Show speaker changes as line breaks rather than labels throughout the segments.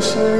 Enviai,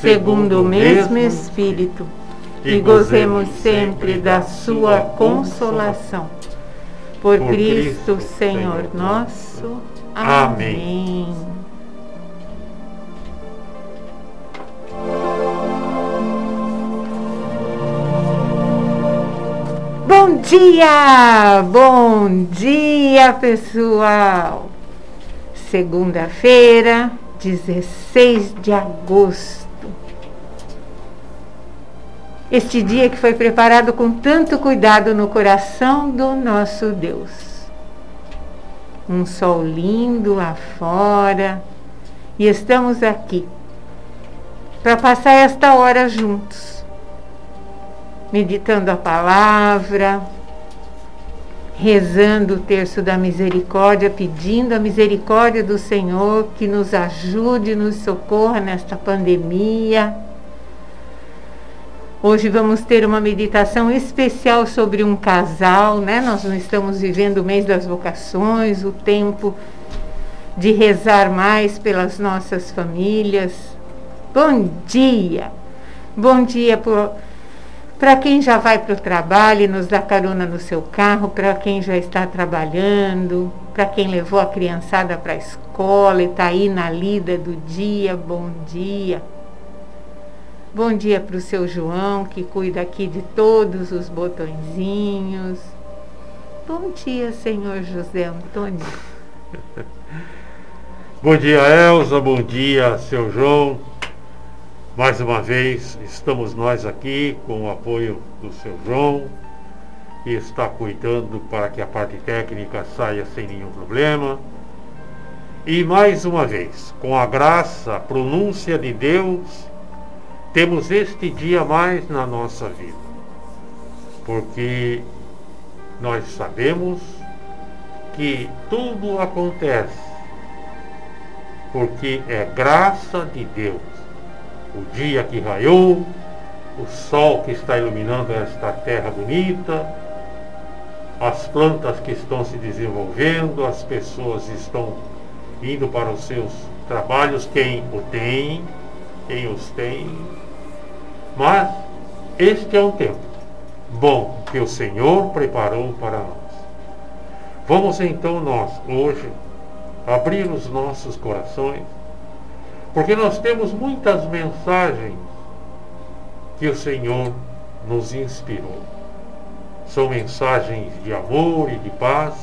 segundo o mesmo Espírito, e gozemos sempre da sua consolação. Por Cristo, Senhor nosso.
Amém.
Bom dia! Bom dia, pessoal! Segunda-feira, 16 de agosto. Este dia que foi preparado com tanto cuidado no coração do nosso Deus. Um sol lindo lá fora e estamos aqui para passar esta hora juntos, meditando a palavra, rezando o terço da misericórdia, pedindo a misericórdia do Senhor que nos ajude, nos socorra nesta pandemia. Hoje vamos ter uma meditação especial sobre um casal, né? Nós não estamos vivendo o mês das vocações, o tempo de rezar mais pelas nossas famílias. Bom dia! Bom dia para quem já vai para o trabalho e nos dá carona no seu carro, para quem já está trabalhando, para quem levou a criançada para a escola e está aí na lida do dia, bom dia. Bom dia para o seu João, que cuida aqui de todos os botõezinhos. Bom dia, senhor José Antônio.
Bom dia, Elza. Bom dia, seu João. Mais uma vez, estamos nós aqui com o apoio do seu João, que está cuidando para que a parte técnica saia sem nenhum problema. E mais uma vez, com a graça, a pronúncia de Deus, temos este dia mais na nossa vida. Porque nós sabemos que tudo acontece porque é graça de Deus. O dia que raiou, o sol que está iluminando esta terra bonita, as plantas que estão se desenvolvendo, as pessoas estão indo para os seus trabalhos, quem o tem, quem os tem. Mas este é um tempo bom que o Senhor preparou para nós. Vamos então nós, hoje, abrir os nossos corações, porque nós temos muitas mensagens que o Senhor nos inspirou. São mensagens de amor e de paz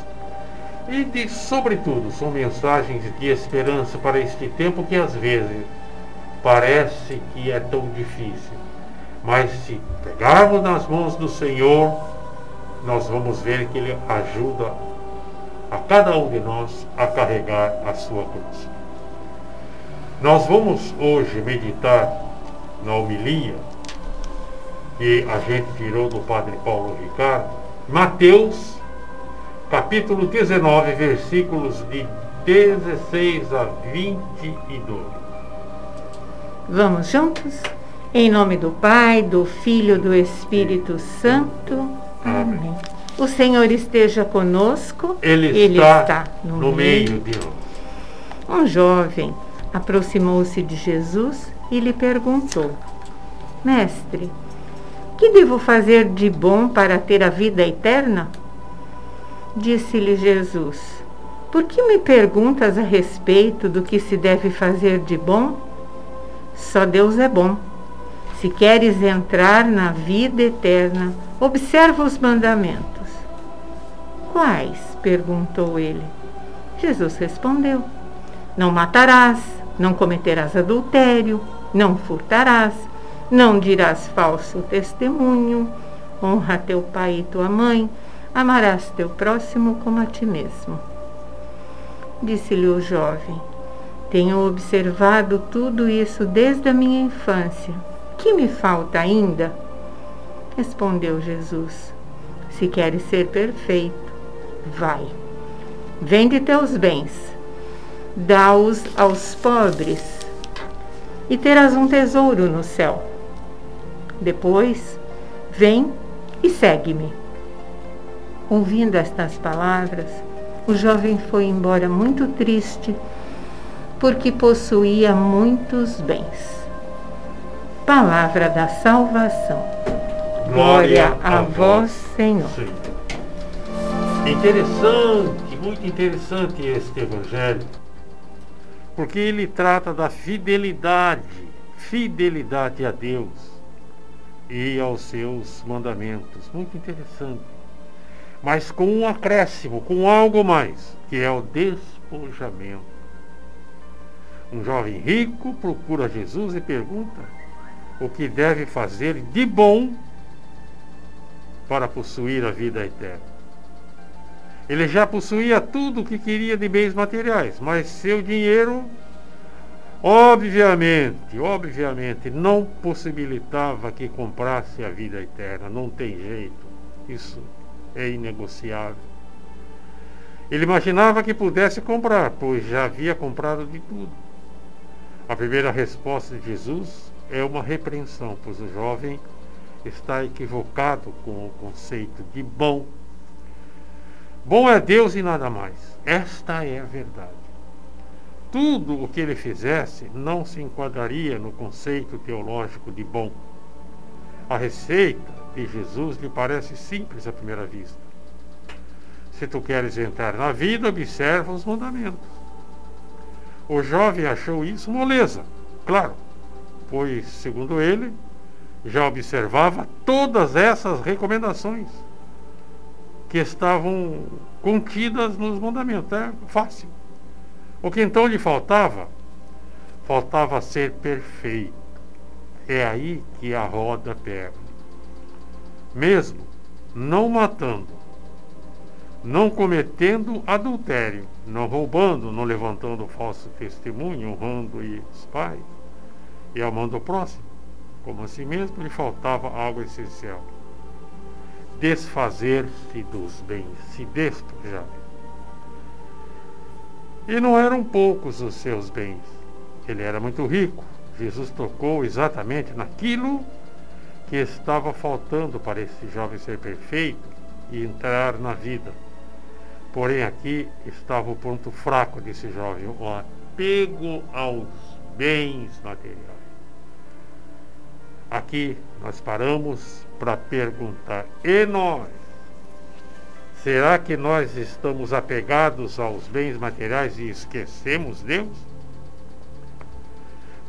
e de, sobretudo, são mensagens de esperança para este tempo que às vezes parece que é tão difícil. Mas se pegarmos nas mãos do Senhor, nós vamos ver que Ele ajuda a cada um de nós a carregar a sua cruz. Nós vamos hoje meditar na homilia que a gente tirou do Padre Paulo Ricardo, Mateus, capítulo 19, versículos de 16 a 22.
Vamos juntos? Em nome do Pai, do Filho, do Espírito Santo. Amém. O Senhor esteja conosco.
Ele,
Ele
está,
está
no,
no
meio
meio.
de nós.
Um jovem aproximou-se de Jesus e lhe perguntou: Mestre, que devo fazer de bom para ter a vida eterna? Disse-lhe Jesus: Por que me perguntas a respeito do que se deve fazer de bom? Só Deus é bom. Se queres entrar na vida eterna, observa os mandamentos. Quais? perguntou ele. Jesus respondeu: Não matarás, não cometerás adultério, não furtarás, não dirás falso testemunho, honra teu pai e tua mãe, amarás teu próximo como a ti mesmo. Disse-lhe o jovem: Tenho observado tudo isso desde a minha infância. Que me falta ainda? Respondeu Jesus: Se queres ser perfeito, vai. Vende teus bens, dá-os aos pobres, e terás um tesouro no céu. Depois, vem e segue-me. Ouvindo estas palavras, o jovem foi embora muito triste, porque possuía muitos bens. Palavra da salvação. Glória a vós, Senhor.
Senhor. Interessante, muito interessante este evangelho, porque ele trata da fidelidade, fidelidade a Deus e aos seus mandamentos. Muito interessante. Mas com um acréscimo, com algo mais, que é o despojamento. Um jovem rico procura Jesus e pergunta o que deve fazer de bom para possuir a vida eterna. Ele já possuía tudo o que queria de bens materiais, mas seu dinheiro, obviamente, obviamente, não possibilitava que comprasse a vida eterna. Não tem jeito. Isso é inegociável. Ele imaginava que pudesse comprar, pois já havia comprado de tudo. A primeira resposta de Jesus é uma repreensão, pois o jovem está equivocado com o conceito de bom. Bom é Deus e nada mais. Esta é a verdade. Tudo o que ele fizesse não se enquadraria no conceito teológico de bom. A receita de Jesus lhe parece simples à primeira vista. Se tu queres entrar na vida, observa os mandamentos. O jovem achou isso moleza, claro, pois, segundo ele, já observava todas essas recomendações que estavam contidas nos mandamentos. É fácil. O que então lhe faltava? Faltava ser perfeito. É aí que a roda pega. Mesmo não matando, não cometendo adultério, não roubando, não levantando falso testemunho, honrando os pais e amando o próximo, como a si mesmo, lhe faltava algo essencial desfazer-se dos bens, se despojar. E não eram poucos os seus bens. Ele era muito rico. Jesus tocou exatamente naquilo que estava faltando para esse jovem ser perfeito e entrar na vida. Porém, aqui estava o ponto fraco desse jovem, o apego aos bens materiais. Aqui nós paramos para perguntar: e nós? Será que nós estamos apegados aos bens materiais e esquecemos Deus?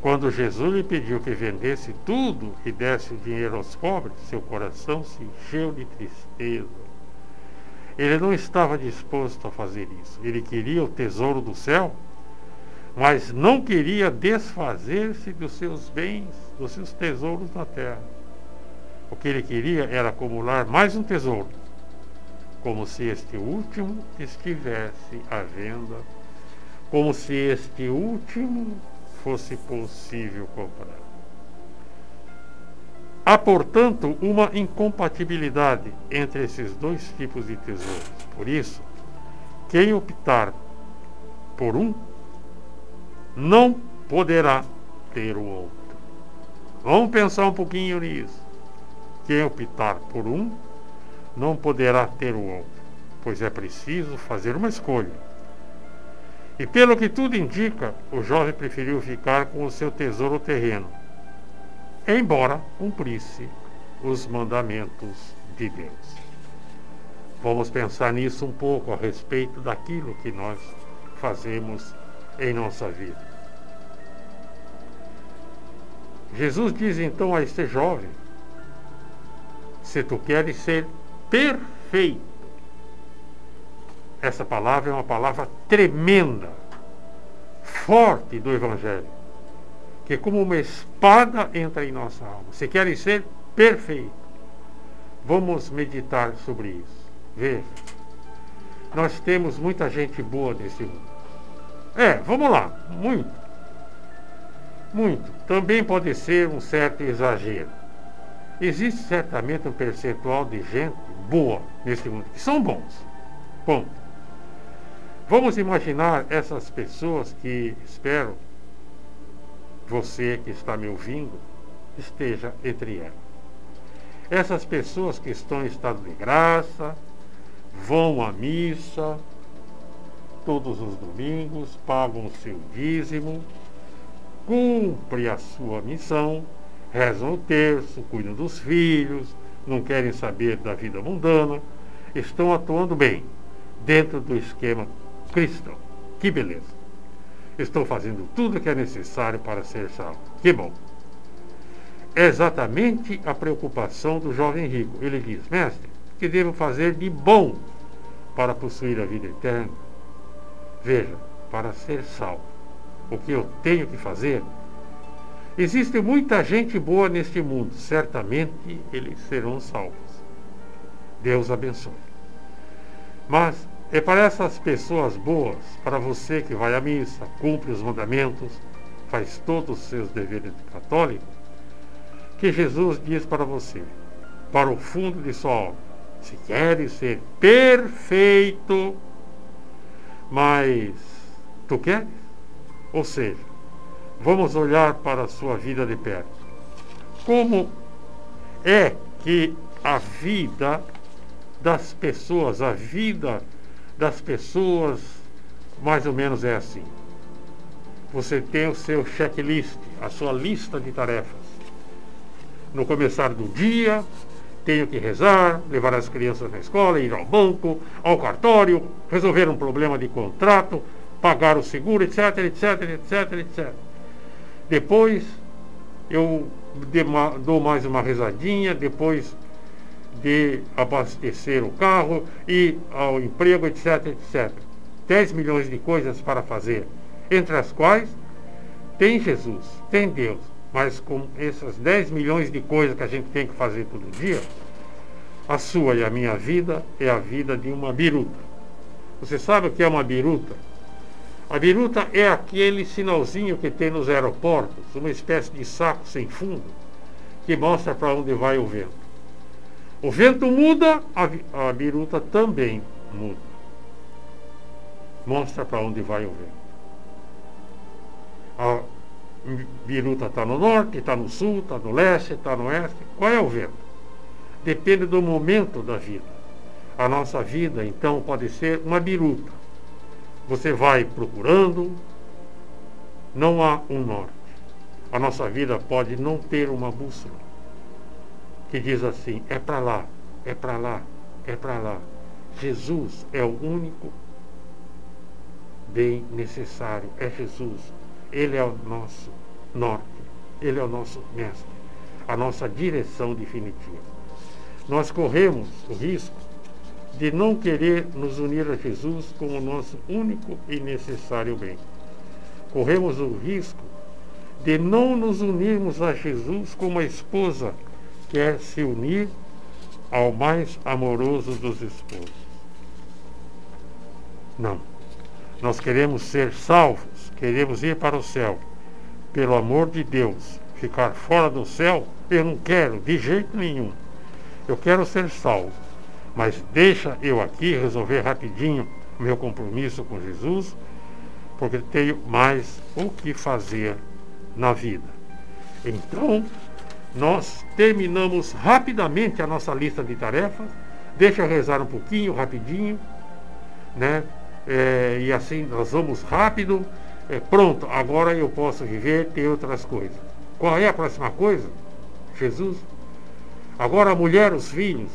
Quando Jesus lhe pediu que vendesse tudo e desse o dinheiro aos pobres, seu coração se encheu de tristeza. Ele não estava disposto a fazer isso. Ele queria o tesouro do céu, mas não queria desfazer-se dos seus bens, dos seus tesouros na terra. O que ele queria era acumular mais um tesouro, como se este último estivesse à venda, como se este último fosse possível comprar. Há, portanto, uma incompatibilidade entre esses dois tipos de tesouros. Por isso, quem optar por um não poderá ter o outro. Vamos pensar um pouquinho nisso. Quem optar por um não poderá ter o outro, pois é preciso fazer uma escolha. E pelo que tudo indica, o jovem preferiu ficar com o seu tesouro terreno embora cumprisse os mandamentos de Deus. Vamos pensar nisso um pouco a respeito daquilo que nós fazemos em nossa vida. Jesus diz então a este jovem: se tu queres ser perfeito, essa palavra é uma palavra tremenda, forte do Evangelho que como uma espada entra em nossa alma. Se querem ser perfeito, vamos meditar sobre isso. Veja, nós temos muita gente boa nesse mundo. É, vamos lá, muito. Muito. Também pode ser um certo exagero. Existe certamente um percentual de gente boa nesse mundo, que são bons. Ponto. Vamos imaginar essas pessoas que, espero, você que está me ouvindo, esteja entre elas. Essas pessoas que estão em estado de graça, vão à missa todos os domingos, pagam o seu dízimo, cumprem a sua missão, rezam o terço, cuidam dos filhos, não querem saber da vida mundana, estão atuando bem dentro do esquema cristão. Que beleza! Estou fazendo tudo o que é necessário para ser salvo. Que bom. É exatamente a preocupação do jovem rico. Ele diz: Mestre, que devo fazer de bom para possuir a vida eterna? Veja, para ser salvo, o que eu tenho que fazer? Existe muita gente boa neste mundo, certamente eles serão salvos. Deus abençoe. Mas é para essas pessoas boas, para você que vai à missa, cumpre os mandamentos, faz todos os seus deveres de católico, que Jesus diz para você, para o fundo de sua alma, se queres ser perfeito, mas tu queres? Ou seja, vamos olhar para a sua vida de perto. Como é que a vida das pessoas, a vida das pessoas, mais ou menos é assim. Você tem o seu checklist, a sua lista de tarefas. No começar do dia, tenho que rezar, levar as crianças na escola, ir ao banco, ao cartório, resolver um problema de contrato, pagar o seguro, etc, etc, etc, etc. Depois eu dou mais uma rezadinha, depois de abastecer o carro, ir ao emprego, etc, etc. 10 milhões de coisas para fazer, entre as quais tem Jesus, tem Deus, mas com essas 10 milhões de coisas que a gente tem que fazer todo dia, a sua e a minha vida é a vida de uma biruta. Você sabe o que é uma biruta? A biruta é aquele sinalzinho que tem nos aeroportos, uma espécie de saco sem fundo, que mostra para onde vai o vento. O vento muda, a, biruta também muda. Mostra para onde vai o vento. A biruta está no norte, está no sul, está no leste, está no oeste. Qual é o vento? Depende do momento da vida. A nossa vida, então, pode ser uma biruta. Você vai procurando, não há um norte. A nossa vida pode não ter uma bússola que diz assim: é para lá, é para lá, é para lá. Jesus é o único bem necessário, é Jesus. Ele é o nosso norte, ele é o nosso mestre, a nossa direção definitiva. Nós corremos o risco de não querer nos unir a Jesus como nosso único e necessário bem. Corremos o risco de não nos unirmos a Jesus como a esposa quer se unir ao mais amoroso dos esposos. Não. Nós queremos ser salvos, queremos ir para o céu, pelo amor de Deus, ficar fora do céu, eu não quero de jeito nenhum. Eu quero ser salvo. Mas deixa eu aqui resolver rapidinho meu compromisso com Jesus, porque tenho mais o que fazer na vida. Então, nós terminamos rapidamente a nossa lista de tarefas. Deixa eu rezar um pouquinho, rapidinho, né? É, e assim nós vamos rápido. É, pronto, agora eu posso viver, ter outras coisas. Qual é a próxima coisa? Jesus. Agora a mulher, os filhos.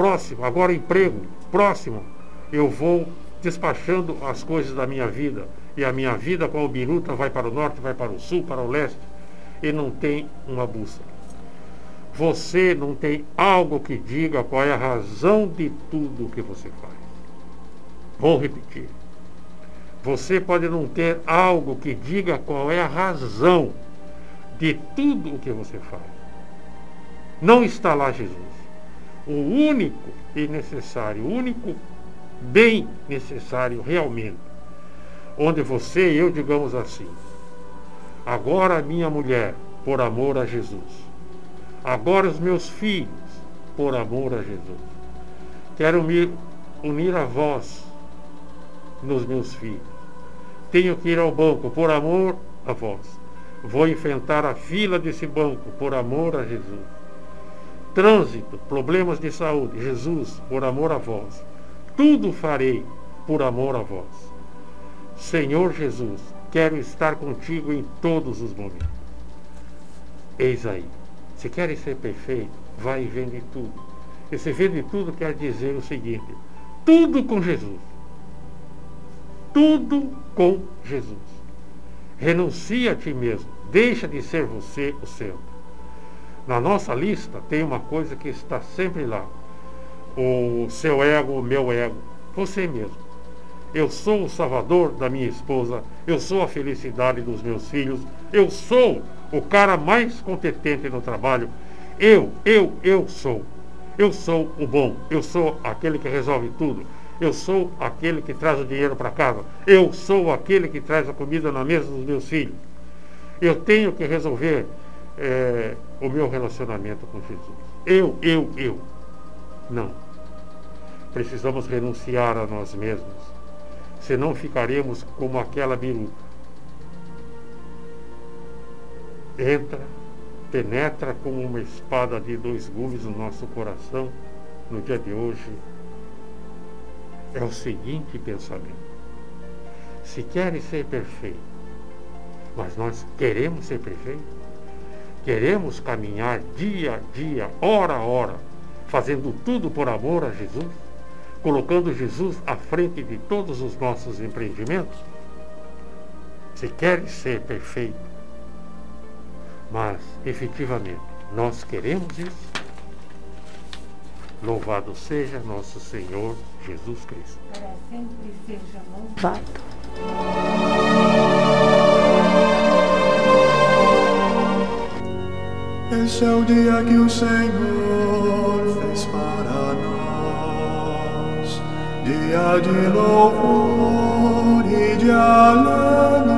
Próximo, agora emprego. Próximo, eu vou despachando as coisas da minha vida. E a minha vida com a biruta vai para o norte, vai para o sul, para o leste. E não tem uma bússola. Você não tem algo que diga qual é a razão de tudo que você faz. Vou repetir. Você pode não ter algo que diga qual é a razão de tudo o que você faz. Não está lá Jesus. O único e necessário, o único bem necessário realmente, onde você e eu digamos assim, agora minha mulher, por amor a Jesus, agora os meus filhos, por amor a Jesus, quero me unir a vós nos meus filhos, tenho que ir ao banco por amor a vós. Vou enfrentar a fila desse banco por amor a Jesus. Trânsito, problemas de saúde, Jesus, por amor a vós. Tudo farei por amor a vós. Senhor Jesus, quero estar contigo em todos os momentos. Eis aí. Se querem ser perfeito, vai e vende tudo. Esse vende tudo quer dizer o seguinte: tudo com Jesus. Tudo com Jesus. Renuncia a ti mesmo. Deixa de ser você o centro. Na nossa lista tem uma coisa que está sempre lá. O seu ego, o meu ego. Você mesmo. Eu sou o salvador da minha esposa. Eu sou a felicidade dos meus filhos. Eu sou o cara mais competente no trabalho. Eu, eu, eu sou. Eu sou o bom. Eu sou aquele que resolve tudo. Eu sou aquele que traz o dinheiro para casa. Eu sou aquele que traz a comida na mesa dos meus filhos. Eu tenho que resolver é, o meu relacionamento com Jesus. Eu, eu, eu. Não. Precisamos renunciar a nós mesmos. Senão ficaremos como aquela biruta. Entra, penetra como uma espada de dois gumes no nosso coração no dia de hoje é o seguinte pensamento. Se querem ser perfeitos, mas nós queremos ser perfeitos, queremos caminhar dia a dia, hora a hora, fazendo tudo por amor a Jesus, colocando Jesus à frente de todos os nossos empreendimentos, se querem ser perfeitos, mas efetivamente nós queremos isso, Louvado seja nosso Senhor Jesus Cristo. Para sempre seja louvado.
Esse é o dia que o Senhor fez para nós, dia de louvor e de alegria.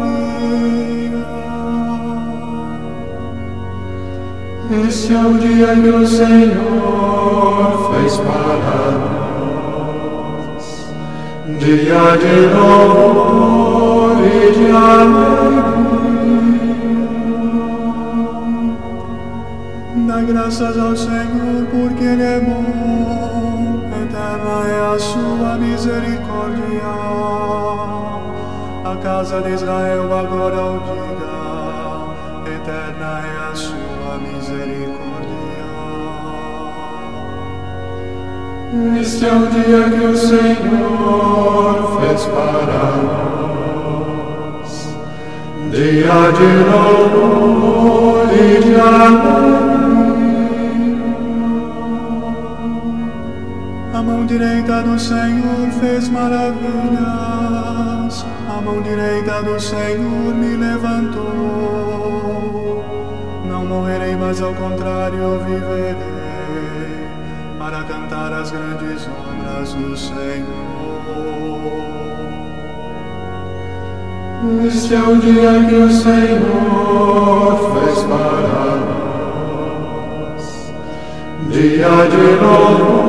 Esse é o dia que o Senhor fez para nós, dia de louvor e de alegria. Graças ao Senhor porque Ele é bom, eterna é a sua misericórdia. A casa de Israel agora o diga, eterna é a sua Este é o dia que o Senhor fez para nós, dia de louvor e de alegria. Mão direita do Senhor fez maravilhas, a mão direita do Senhor me levantou. Não morrerei, mas ao contrário viverei para cantar as grandes obras do Senhor. Este é o dia que o Senhor fez para nós, dia de louvor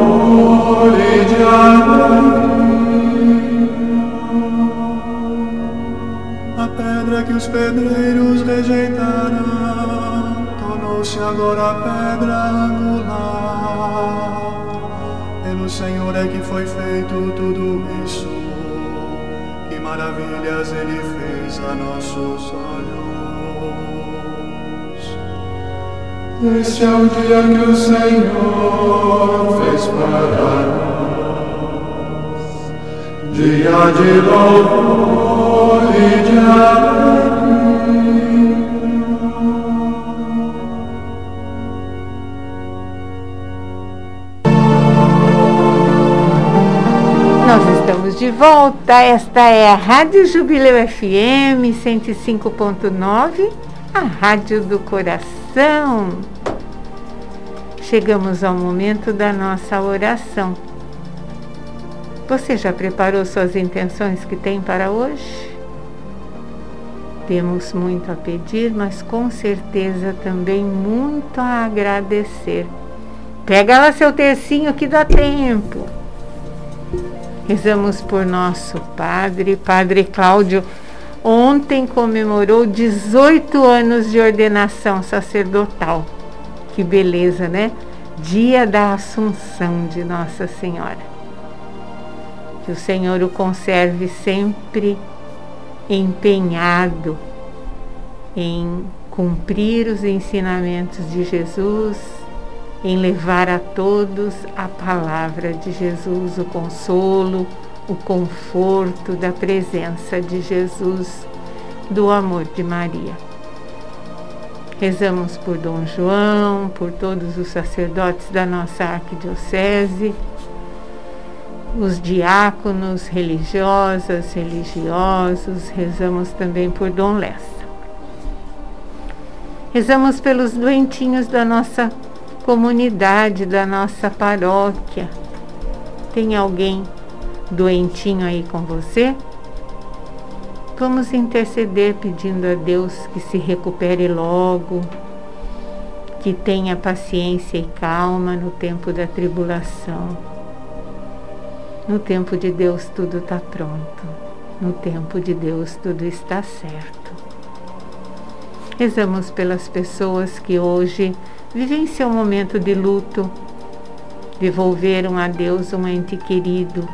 maravilhas ele fez a nossos olhos. Este é o dia que o Senhor fez para nós, dia de louvor e de alegria.
Estamos de volta. Esta é a Rádio Jubileu FM 105.9, a Rádio do Coração. Chegamos ao momento da nossa oração. Você já preparou suas intenções que tem para hoje? Temos muito a pedir, mas com certeza também muito a agradecer. Pega lá seu tercinho que dá tempo. Rezamos por nosso padre, Padre Cláudio. Ontem comemorou 18 anos de ordenação sacerdotal. Que beleza, né? Dia da Assunção de Nossa Senhora. Que o Senhor o conserve sempre empenhado em cumprir os ensinamentos de Jesus em levar a todos a palavra de Jesus, o consolo, o conforto da presença de Jesus, do amor de Maria. Rezamos por Dom João, por todos os sacerdotes da nossa arquidiocese, os diáconos, religiosas, religiosos, rezamos também por Dom Lessa. Rezamos pelos doentinhos da nossa comunidade da nossa paróquia. Tem alguém doentinho aí com você? Vamos interceder pedindo a Deus que se recupere logo, que tenha paciência e calma no tempo da tribulação. No tempo de Deus tudo está pronto. No tempo de Deus tudo está certo. Rezamos pelas pessoas que hoje vivenciam um momento de luto, devolveram a Deus um ente querido.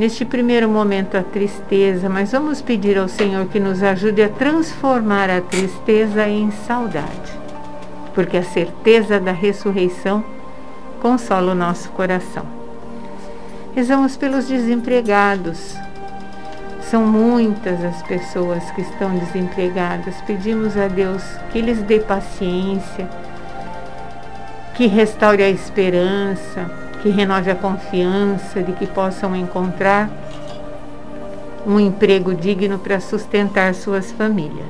Neste primeiro momento, a tristeza, mas vamos pedir ao Senhor que nos ajude a transformar a tristeza em saudade, porque a certeza da ressurreição consola o nosso coração. Rezamos pelos desempregados, são muitas as pessoas que estão desempregadas. Pedimos a Deus que lhes dê paciência, que restaure a esperança, que renove a confiança de que possam encontrar um emprego digno para sustentar suas famílias.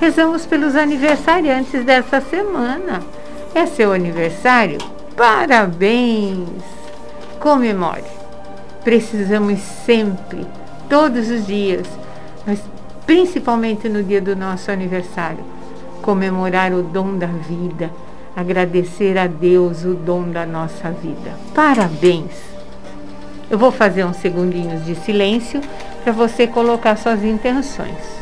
Rezamos pelos aniversariantes dessa semana. É seu aniversário? Parabéns! Comemore! precisamos sempre, todos os dias, mas principalmente no dia do nosso aniversário, comemorar o dom da vida, agradecer a Deus o dom da nossa vida. Parabéns! Eu vou fazer uns segundinhos de silêncio para você colocar suas intenções.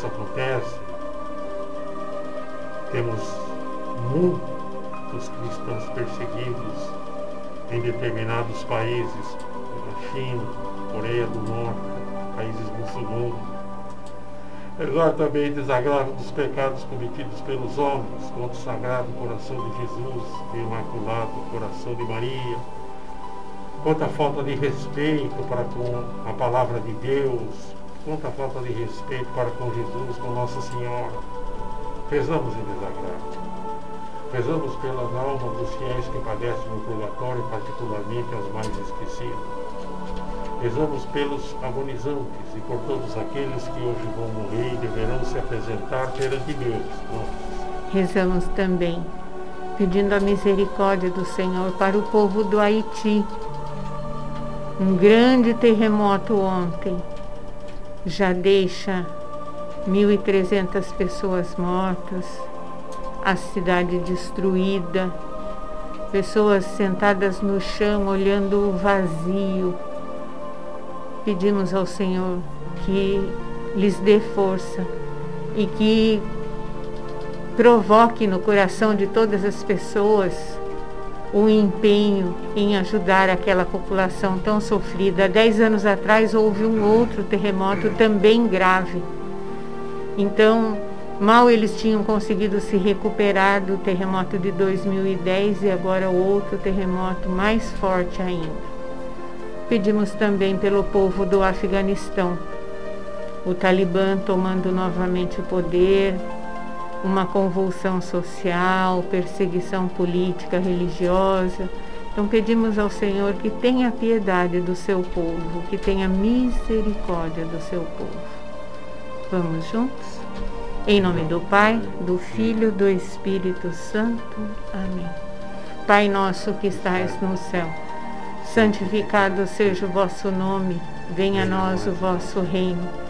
Isso acontece, temos muitos cristãos perseguidos em determinados países, a China, Coreia do Norte, países muçulmanos. Agora também desagravo dos pecados cometidos pelos homens contra o Sagrado Coração de Jesus, o Imaculado Coração de Maria, quanto a falta de respeito para com a palavra de Deus, quanta falta de respeito para com Jesus, com Nossa Senhora. rezamos em desagravo. Rezamos pelas almas dos fiéis que padecem no purgatório, particularmente as mais esquecidas. Rezamos pelos agonizantes e por todos aqueles que hoje vão morrer e deverão se apresentar perante Deus.
Rezamos também pedindo a misericórdia do Senhor para o povo do Haiti. Um grande terremoto ontem já deixa 1.300 pessoas mortas, a cidade destruída, pessoas sentadas no chão olhando o vazio. Pedimos ao Senhor que lhes dê força e que provoque no coração de todas as pessoas o empenho em ajudar aquela população tão sofrida. Dez anos atrás houve um outro terremoto também grave. Então, mal eles tinham conseguido se recuperar do terremoto de 2010 e agora outro terremoto mais forte ainda. Pedimos também pelo povo do Afeganistão, o Talibã tomando novamente o poder, uma convulsão social, perseguição política, religiosa. Então pedimos ao Senhor que tenha piedade do seu povo, que tenha misericórdia do seu povo. Vamos juntos? Em nome do Pai, do Filho, do Espírito Santo. Amém. Pai nosso que estais no céu, santificado seja o vosso nome, venha a nós o vosso reino.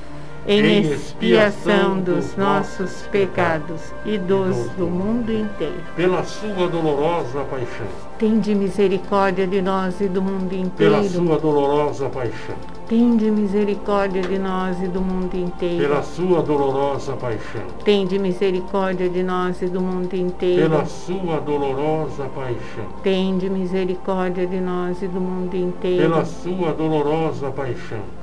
em expiação dos nossos pecados e dos do mundo inteiro.
Pela sua dolorosa paixão.
Tende misericórdia de nós e do mundo inteiro.
Pela sua dolorosa paixão.
Tende misericórdia de nós e do mundo inteiro.
Pela sua dolorosa paixão.
Tende misericórdia de nós e do mundo inteiro.
Pela sua dolorosa paixão.
Tende misericórdia de nós e do mundo inteiro.
Pela sua dolorosa paixão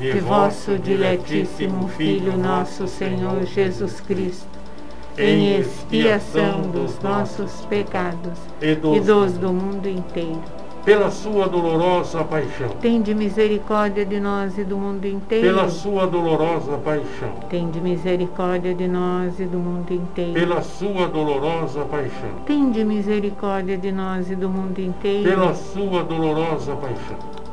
de vosso diletíssimo Filho, nosso Senhor Jesus Cristo, em expiação dos nossos pecados
e dos,
do mundo inteiro.
pela sua dolorosa paixão.
Tende misericórdia de nós e do mundo inteiro.
Pela sua dolorosa paixão.
Tende misericórdia de nós e do mundo inteiro.
Pela sua dolorosa paixão.
Tende misericórdia de nós e do mundo inteiro.
Pela sua dolorosa paixão.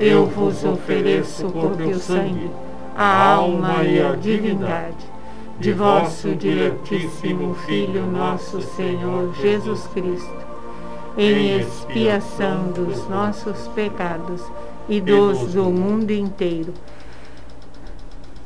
eu vos ofereço o corpo e o sangue, a alma e a divindade de vosso diletíssimo Filho, nosso Senhor Jesus Cristo, em expiação dos nossos pecados e dos do mundo inteiro.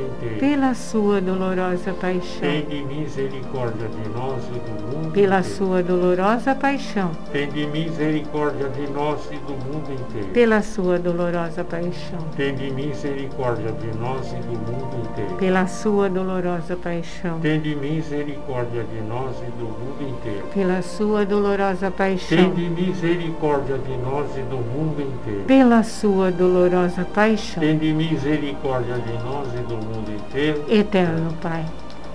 inteiro.
pela sua dolorosa paixão,
Tende misericórdia de nós e do mundo
pela
inteiro.
sua dolorosa paixão,
Tende misericórdia de nós e do mundo inteiro.
pela sua dolorosa paixão,
Tende misericórdia de nós e do mundo inteiro.
pela sua dolorosa paixão,
Tende misericórdia de nós e do mundo inteiro.
pela sua dolorosa paixão,
Tende misericórdia de nós e do mundo inteiro.
pela sua dolorosa paixão.
Tende misericórdia de nós e do mundo inteiro.
Eterno Pai,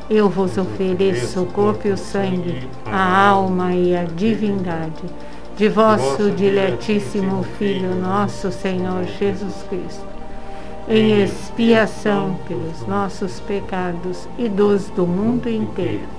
eu vos ofereço o corpo e o sangue, a alma e a divindade de vosso diletíssimo Filho, nosso Senhor Jesus Cristo, em expiação pelos nossos pecados e dos do mundo inteiro.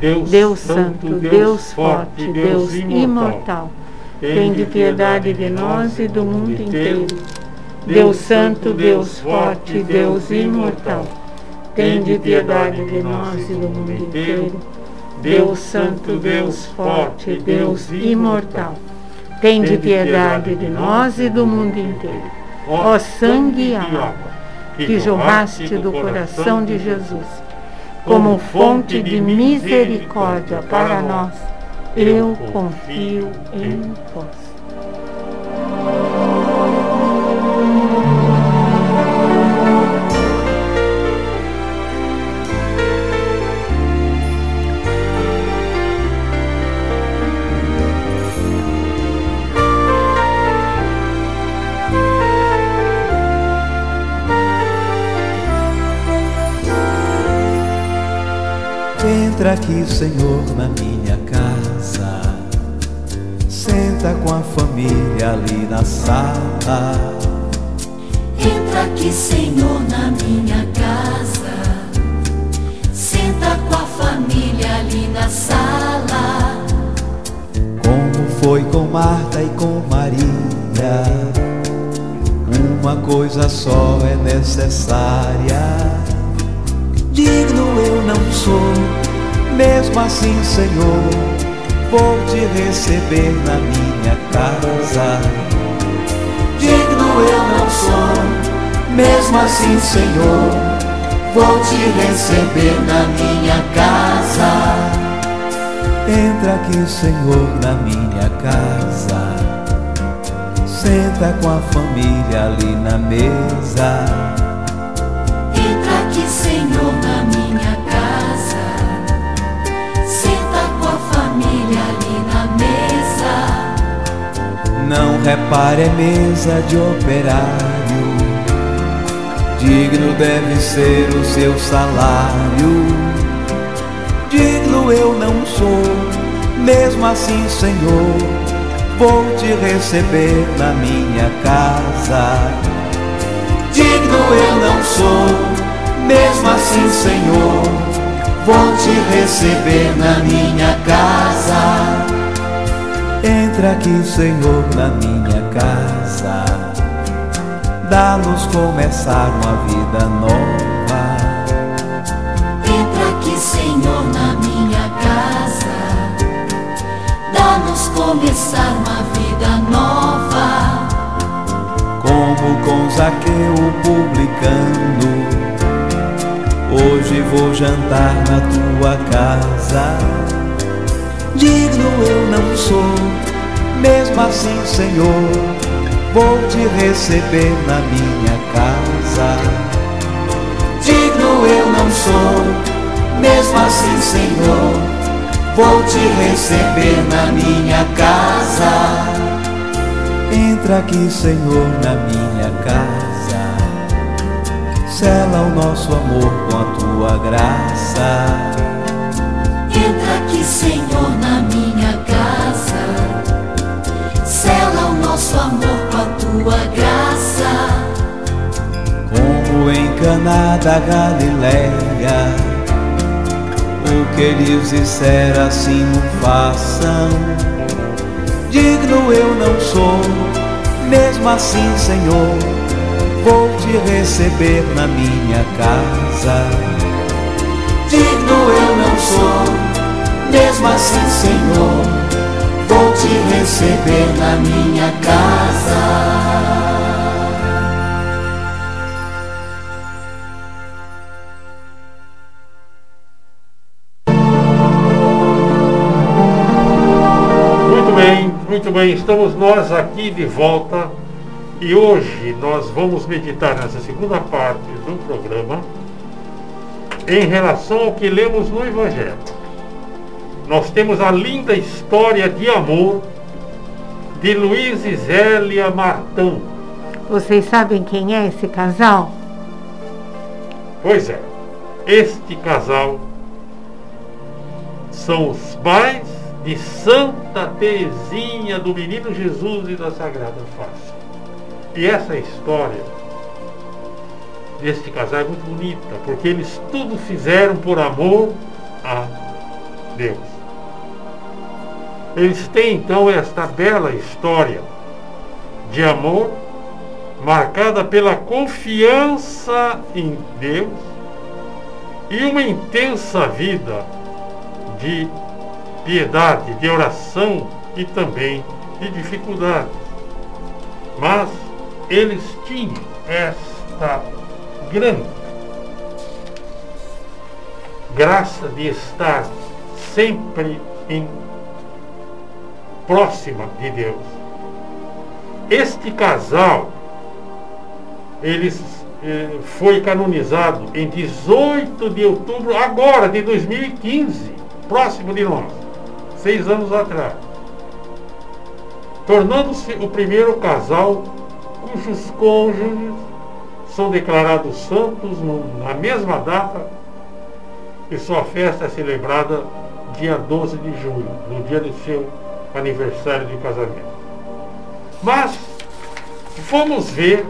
Deus,
Deus Santo, Deus forte, Deus imortal, tende piedade de nós e do mundo inteiro. Deus Santo, Deus forte, Deus imortal, tende piedade de nós e do mundo inteiro. Deus Santo, Deus forte, Deus imortal, tende piedade de nós e do mundo inteiro. Ó sangue e água, que jorraste do coração de Jesus, como fonte de misericórdia para nós, eu confio em vós.
Aqui, Senhor, na minha casa. Senta com a família ali na sala.
Entra aqui, Senhor, na minha casa. Senta com a família ali na sala.
Como foi com Marta e com Maria. Uma coisa só é necessária. Digno eu não sou, mesmo assim, Senhor, vou te receber na minha casa. Digno eu não sou, mesmo assim, Senhor, vou te receber na minha casa. Entra aqui, Senhor, na minha casa. Senta com a família ali na mesa. Não repare é mesa de operário. Digno deve ser o seu salário. Digno eu não sou, mesmo assim, Senhor, vou te receber na minha casa. Digno eu não sou, mesmo assim, Senhor, vou te receber na minha casa. Entra aqui, Senhor, na minha casa. Dá-nos começar uma vida nova.
Entra aqui, Senhor, na minha casa. Dá-nos começar uma vida nova.
Como com Zaqueu o publicano. Hoje vou jantar na tua casa. Digno eu não sou, mesmo assim, Senhor, vou te receber na minha casa. Digno eu não sou, mesmo assim, Senhor, vou te receber na minha casa. Entra aqui, Senhor, na minha casa. Sela o nosso amor com a tua graça.
Entra aqui, Senhor, na minha casa. Nosso amor com a tua graça.
Como em Caná da Galileia, o que eles disseram assim não façam. Digno eu não sou, mesmo assim, Senhor, vou te receber na minha casa. Digno eu não sou, mesmo assim, Senhor, vou te receber na minha casa.
Muito bem, muito bem. Estamos nós aqui de volta e hoje nós vamos meditar nessa segunda parte do programa em relação ao que lemos no Evangelho. Nós temos a linda história de amor de Luiz e Zélia Martão.
Vocês sabem quem é esse casal?
Pois é, este casal são os pais de Santa Teresinha do Menino Jesus e da Sagrada Face. E essa história deste casal é muito bonita, porque eles tudo fizeram por amor a Deus. Eles têm então esta bela história de amor marcada pela confiança em Deus e uma intensa vida de piedade, de oração e também de dificuldades. Mas eles tinham esta grande graça de estar sempre em próxima de Deus. Este casal eles eh, foi canonizado em 18 de outubro agora de 2015, próximo de nós, seis anos atrás, tornando-se o primeiro casal cujos cônjuges são declarados santos na mesma data e sua festa é celebrada dia 12 de julho, no dia do seu aniversário de casamento. Mas vamos ver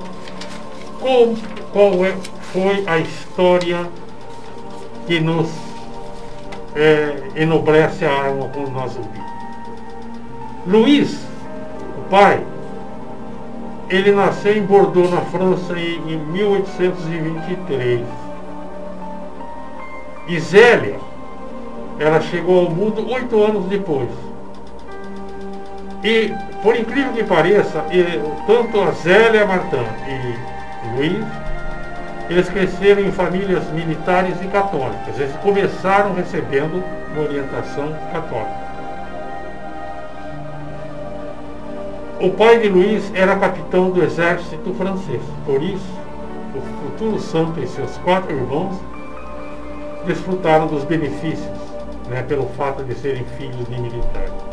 como, qual é, foi a história que nos é, enobrece a alma quando nós ouvimos. Luís, o pai, ele nasceu em Bordeaux, na França, em, em 1823. E Zélia, ela chegou ao mundo oito anos depois. E, por incrível que pareça, tanto a Zélia Martin e Luiz, eles cresceram em famílias militares e católicas. Eles começaram recebendo uma orientação católica. O pai de Luiz era capitão do exército francês. Por isso, o futuro santo e seus quatro irmãos desfrutaram dos benefícios, né, pelo fato de serem filhos de militares.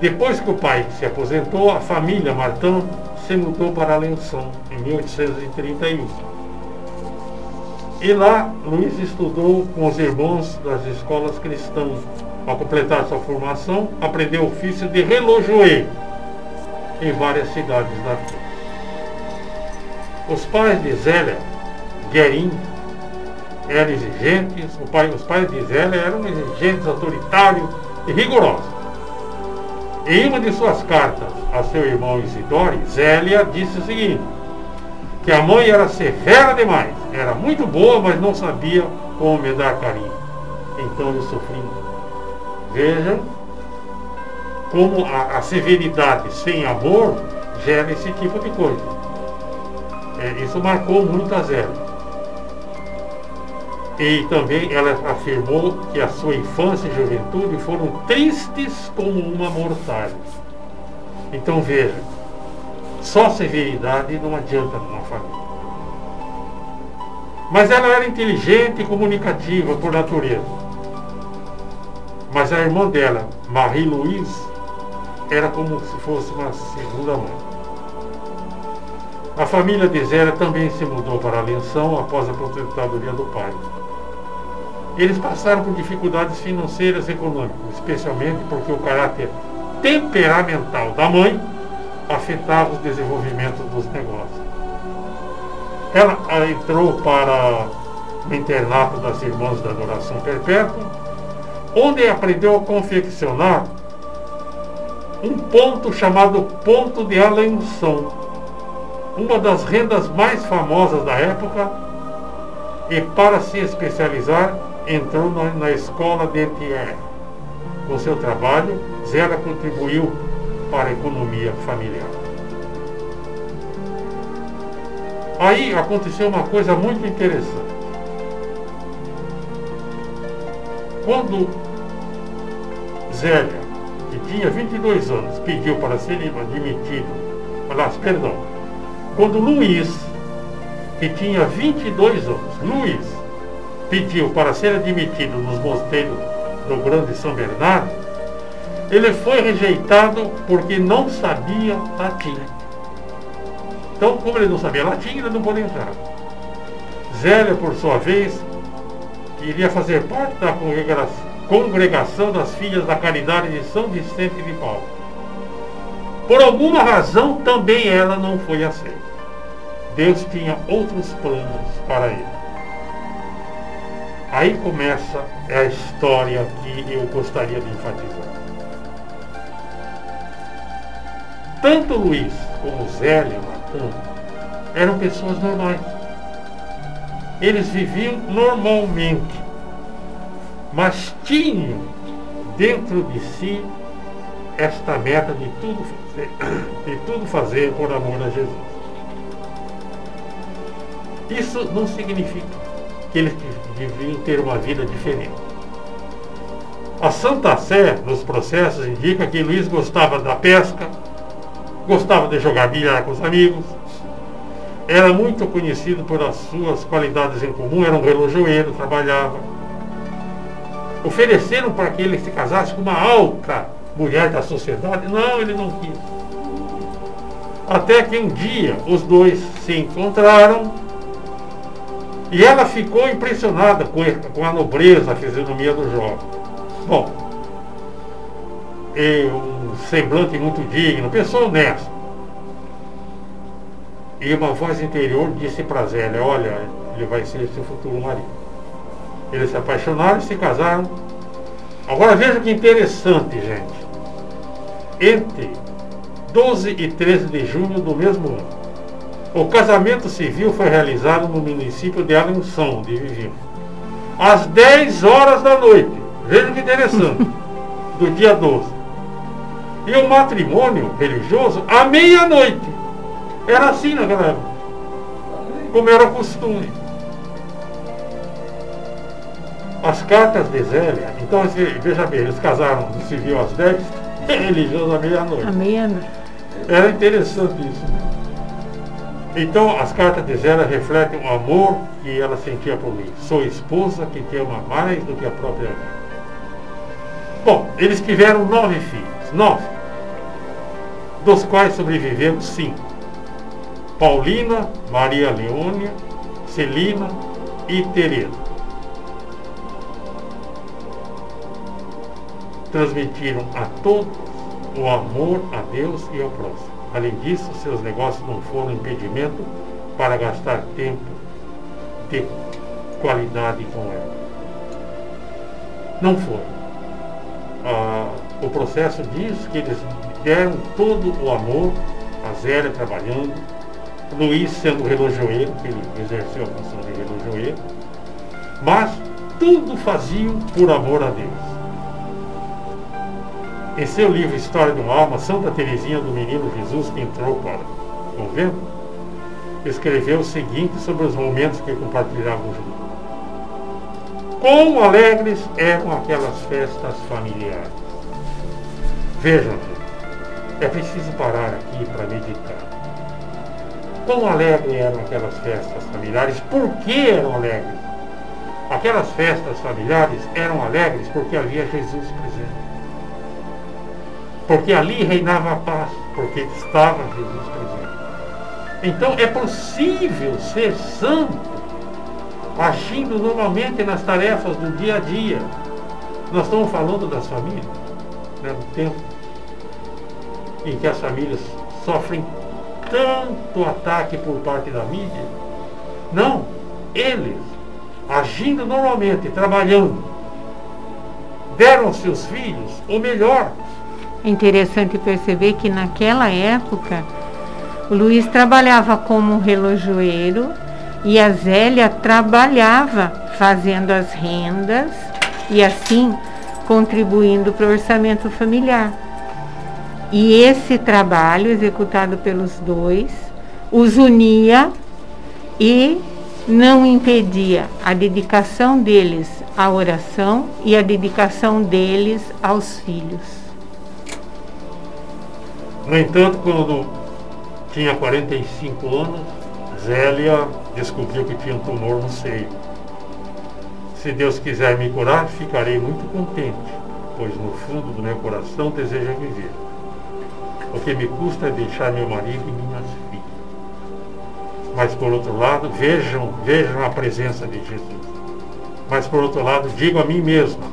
Depois que o pai se aposentou, a família Martin se mudou para Alençon, em 1831. E lá, Luiz estudou com os irmãos das escolas cristãs. Ao completar sua formação, aprendeu o ofício de relojoeiro em várias cidades da França. Os pais de Zélia, Guerin, eram exigentes, pai, os pais de Zélia eram exigentes, autoritários e rigorosos. Em uma de suas cartas a seu irmão Isidore, Zélia disse o seguinte, que a mãe era severa demais, era muito boa, mas não sabia como me dar carinho. Então eu sofri. Vejam como a, a severidade sem amor gera esse tipo de coisa. É, isso marcou muito a Zélia. E também ela afirmou que a sua infância e juventude foram tristes como uma mortalha. Então veja, só severidade não adianta numa família. Mas ela era inteligente e comunicativa por natureza. Mas a irmã dela, Marie-Louise, era como se fosse uma segunda mãe. A família de Zélia também se mudou para Alenção após a aposentadoria do pai. Eles passaram por dificuldades financeiras e econômicas, especialmente porque o caráter temperamental da mãe afetava o desenvolvimento dos negócios. Ela entrou para o internato das Irmãs da Adoração Perpétua, onde aprendeu a confeccionar um ponto chamado Ponto de Alençon, uma das rendas mais famosas da época, e para se especializar entrou na, escola de Thiers. Com seu trabalho, Zélia contribuiu para a economia familiar. Aí aconteceu uma coisa muito interessante. Quando Zélia, que tinha 22 anos, pediu para ser admitido, aliás, perdão, quando Luiz, que tinha 22 anos, Luiz, pediu para ser admitido nos mosteiros do Grande São Bernardo, ele foi rejeitado porque não sabia latim. Então, como ele não sabia latim, ele não pôde entrar. Zélia, por sua vez, iria fazer parte da congregação das filhas da caridade de São Vicente de Paulo. Por alguma razão, também ela não foi aceita. Deus tinha outros planos para ele. Aí começa a história que eu gostaria de enfatizar. Tanto Luiz como Zélia Martin eram pessoas normais. Eles viviam normalmente, mas tinham dentro de si esta meta de tudo fazer, de tudo fazer por amor a Jesus. Isso não significa que eles deviam ter uma vida diferente. A Santa Sé, nos processos, indica que Luiz gostava da pesca, gostava de jogar bilhar com os amigos, era muito conhecido por as suas qualidades em comum, era um relojoeiro, trabalhava. Ofereceram para que ele se casasse com uma alta mulher da sociedade, não, ele não quis. Até que um dia os dois se encontraram E ela ficou impressionada com, com a nobreza, a fisionomia do jovem. Bom, e um semblante muito digno, pessoa honesta. E uma voz interior disse para Zélia, olha, ele vai ser seu futuro marido. Eles se apaixonaram e se casaram. Agora veja que interessante, gente. Entre 12 e 13 de junho do mesmo ano, o casamento civil foi realizado no município de Alençon, onde viviam. Às 10 horas da noite. Veja que interessante. do dia 12. E o matrimônio religioso à meia-noite. Era assim naquela época. Como era costume. As cartas de Zélia, então veja bem, eles casaram no civil às 10, religioso à meia-noite.
À meia-noite.
Era interessante isso. Né? Então, as cartas de Zélia refletem o amor que ela sentia por mim. Sou esposa que te ama mais do que a própria vida. Bom, eles tiveram nove filhos, nove, dos quais sobreviveram cinco. Paulina, Maria Leônia, Celina e Teresa. Transmitiram a todos o amor a Deus e ao próximo. Além disso, seus negócios não foram impedimento para gastar tempo de qualidade com ela. Não foi. Ah, o processo diz que eles deram todo o amor, a Zélia trabalhando, Luiz sendo relojoeiro, que ele exerceu a função de relojoeiro, mas tudo faziam por amor a Deus. Em seu livro História de uma Alma, Santa Teresinha do Menino Jesus, que entrou para o convento, escreveu o seguinte sobre os momentos que compartilhavam juntos. Quão alegres eram aquelas festas familiares. Vejam, é preciso parar aqui para meditar. Quão alegres eram aquelas festas familiares? Por que eram alegres? Aquelas festas familiares eram alegres porque havia Jesus presente porque ali reinava a paz, porque estava Jesus presente. Então é possível ser santo, agindo normalmente nas tarefas do dia a dia. Nós estamos falando das famílias, né, no tempo em que as famílias sofrem tanto ataque por parte da mídia. Não, eles, agindo normalmente, trabalhando, deram seus filhos o melhor
é interessante perceber que naquela época o Luiz trabalhava como relojoeiro e a Zélia trabalhava fazendo as rendas e assim contribuindo para o orçamento familiar. E esse trabalho executado pelos dois os unia e não impedia a dedicação deles à oração e a dedicação deles aos filhos.
No entanto, quando tinha 45 anos, Zélia descobriu que tinha um tumor no seio. Se Deus quiser me curar, ficarei muito contente, pois no fundo do meu coração desejo viver. O que me custa é deixar meu marido e minhas filhas. Mas por outro lado, vejam, vejam a presença de Jesus. Mas por outro lado, digo a mim mesma,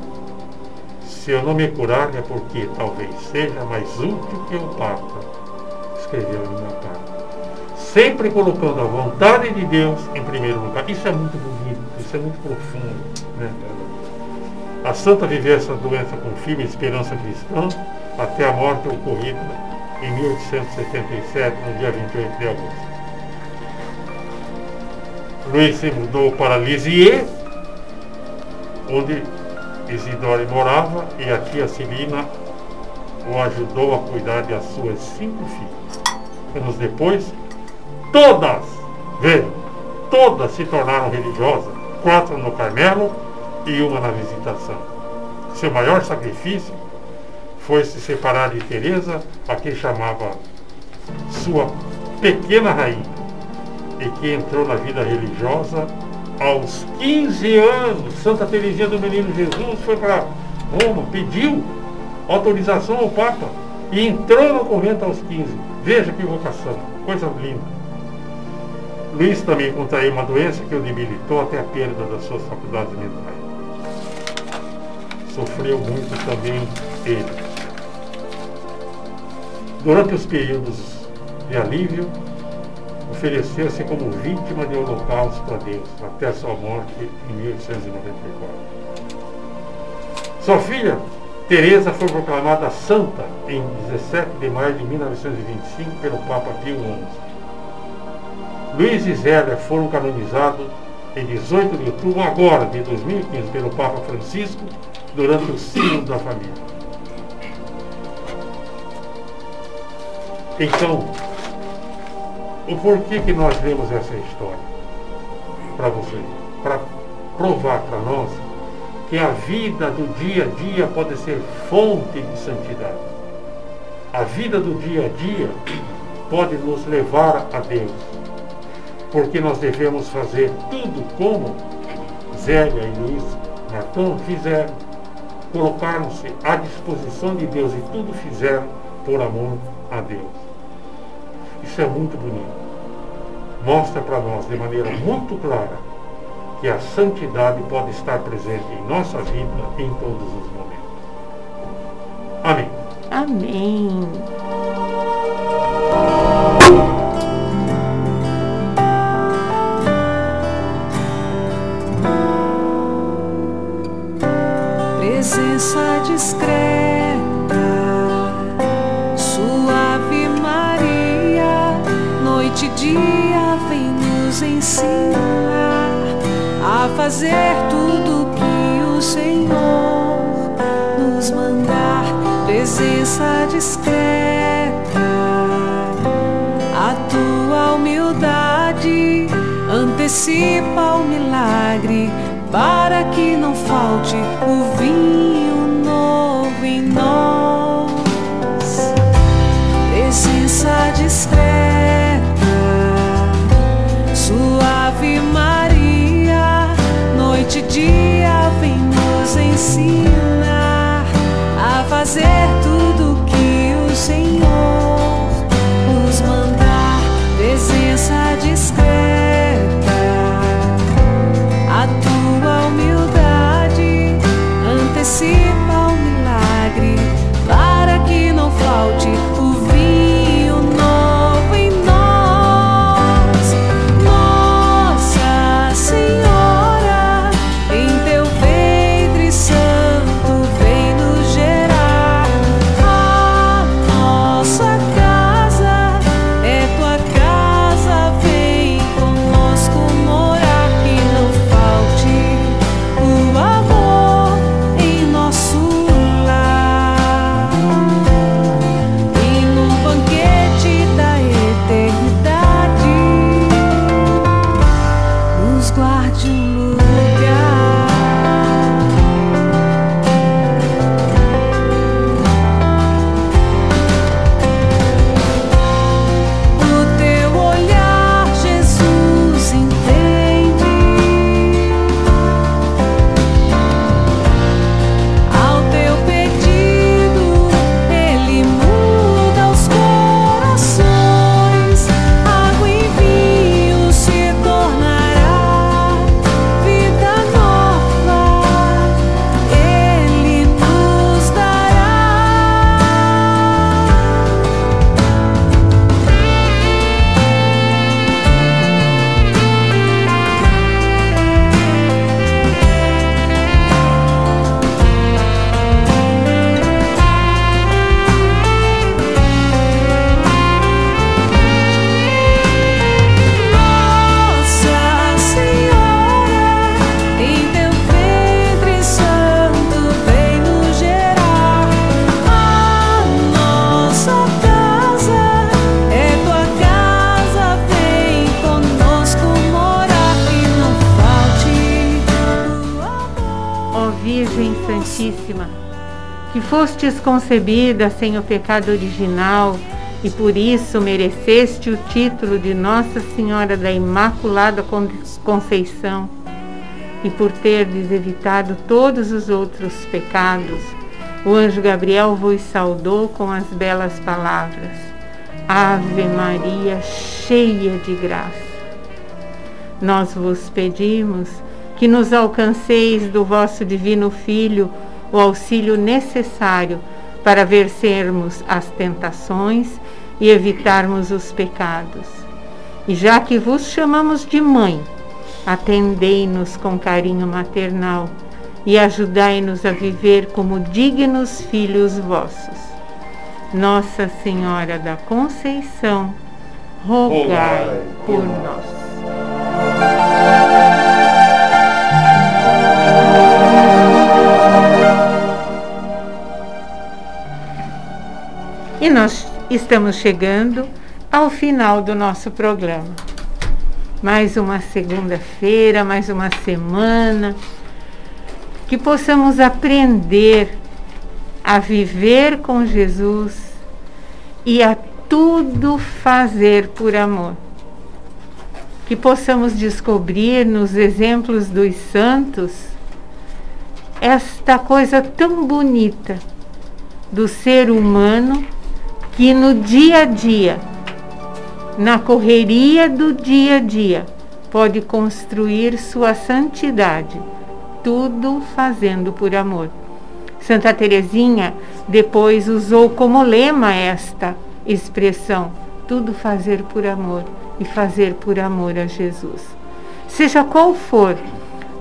se eu não me curar é porque talvez seja mais útil que o Papa, escreveu em uma carta. Sempre colocando a vontade de Deus em primeiro lugar. Isso é muito bonito, isso é muito profundo. Né? A santa viveu essa doença com firme esperança cristã até a morte ocorrida em 1877, no dia 28 de agosto. Luiz se mudou para Lisieux, onde Isidore morava e a tia Celina o ajudou a cuidar de as suas cinco filhas. Anos depois, todas, vejam, todas se tornaram religiosas, quatro no Carmelo e uma na Visitação. Seu maior sacrifício foi se separar de Teresa, a quem chamava sua pequena rainha, e que entrou na vida religiosa aos 15 anos, Santa Teresinha do Menino Jesus foi para Roma, pediu autorização ao Papa e entrou no convento aos 15. Veja que vocação, coisa linda. Luiz também contraiu uma doença que o debilitou até a perda das suas faculdades mentais. Sofreu muito também ele. Durante os períodos de alívio, ofereceu-se como vítima de holocausto a Deus, até sua morte em 1894. Sua filha, Teresa, foi proclamada santa em 17 de maio de 1925 pelo Papa Pio XI. Luiz e Zélia foram canonizados em 18 de outubro agora de 2015 pelo Papa Francisco durante o sínodo da família. Então, o porquê que nós lemos essa história para você? Para provar para nós que a vida do dia a dia pode ser fonte de santidade. A vida do dia a dia pode nos levar a Deus porque nós devemos fazer tudo como Zélia e Luiz Martão fizeram. Colocaram-se à disposição de Deus e tudo fizeram por amor a Deus. Isso é muito bonito. Mostra para nós de maneira muito clara que a santidade pode estar presente em nossa vida em todos os momentos. Amém.
Amém.
presença discreta, fazer tudo que o Senhor nos mandar. Presença discreta, a tua humildade antecipa o milagre para que não falte ensinar a fazer
concebida sem o pecado original e por isso mereceste o título de Nossa Senhora da Imaculada Con- Conceição, e por terdes evitado todos os outros pecados, o anjo Gabriel vos saudou com as belas palavras: Ave Maria, cheia de graça. Nós vos pedimos que nos alcanceis do vosso divino Filho o auxílio necessário para vencermos as tentações e evitarmos os pecados. E já que vos chamamos de mãe, atendei-nos com carinho maternal e ajudai-nos a viver como dignos filhos vossos. Nossa Senhora da Conceição, rogai por nós. Nós estamos chegando ao final do nosso programa. Mais uma segunda-feira, mais uma semana, que possamos aprender a viver com Jesus e a tudo fazer por amor. Que possamos descobrir nos exemplos dos santos esta coisa tão bonita do ser humano que no dia a dia, na correria do dia a dia, pode construir sua santidade, tudo fazendo por amor. Santa Teresinha depois usou como lema esta expressão: tudo fazer por amor e fazer por amor a Jesus. Seja qual for,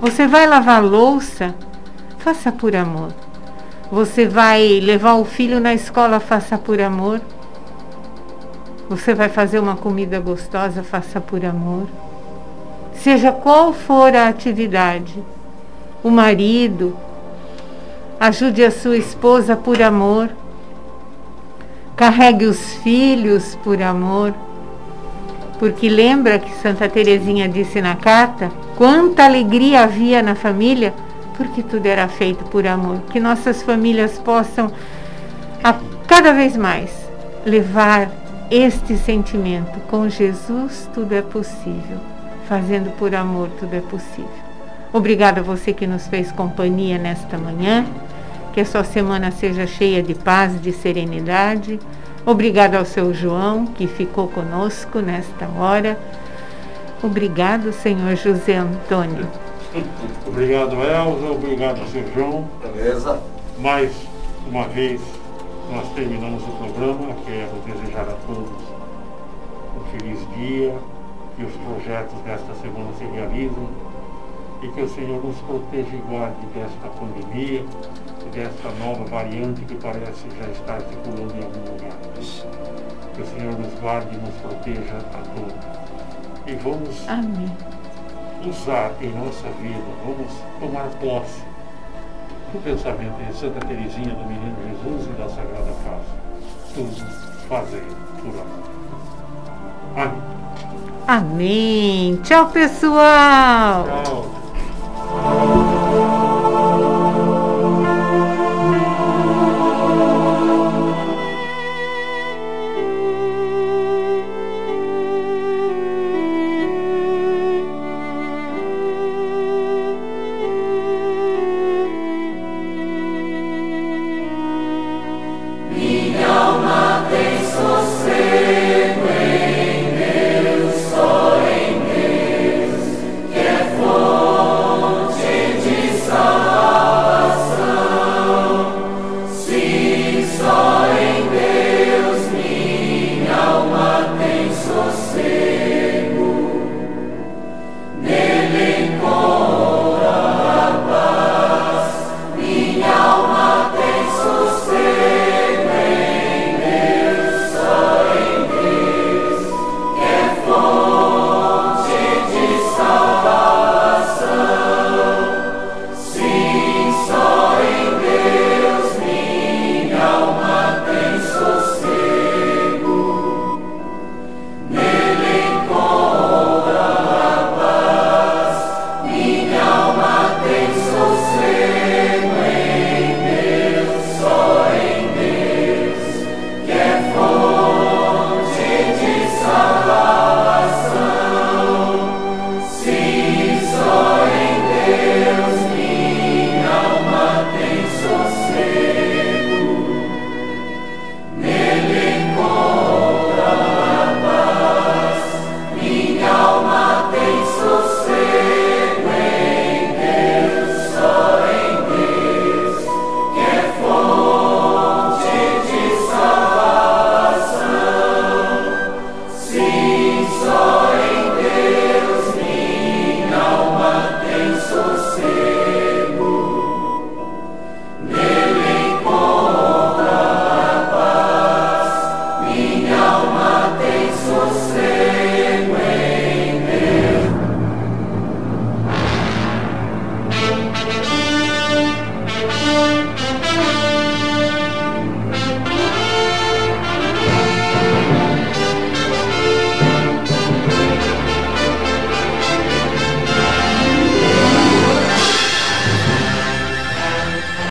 você vai lavar louça, faça por amor. Você vai levar o filho na escola, faça por amor. Você vai fazer uma comida gostosa, faça por amor. Seja qual for a atividade, o marido, ajude a sua esposa por amor. Carregue os filhos por amor. Porque lembra que Santa Teresinha disse na carta, quanta alegria havia na família porque tudo era feito por amor. Que nossas famílias possam, a cada vez mais, levar este sentimento. Com Jesus tudo é possível. Fazendo por amor tudo é possível. Obrigada a você que nos fez companhia nesta manhã. Que a sua semana seja cheia de paz, de serenidade. Obrigada ao seu João que ficou conosco nesta hora. Obrigado, Senhor José Antônio.
Obrigado, Elza. Obrigado, seu João.
Beleza?
Mais uma vez, nós terminamos o programa. Quero desejar a todos um feliz dia, que os projetos desta semana se realizem e que o Senhor nos proteja e guarde desta pandemia e desta nova variante que parece já estar circulando em algum lugar. Que o Senhor nos guarde e nos proteja a todos. E vamos
Amém.
Usar em nossa vida, vamos tomar posse do pensamento de Santa Teresinha do Menino Jesus e da Sagrada Casa. Tudo fazer por amor. Amém.
Amém. Tchau, pessoal.
Tchau.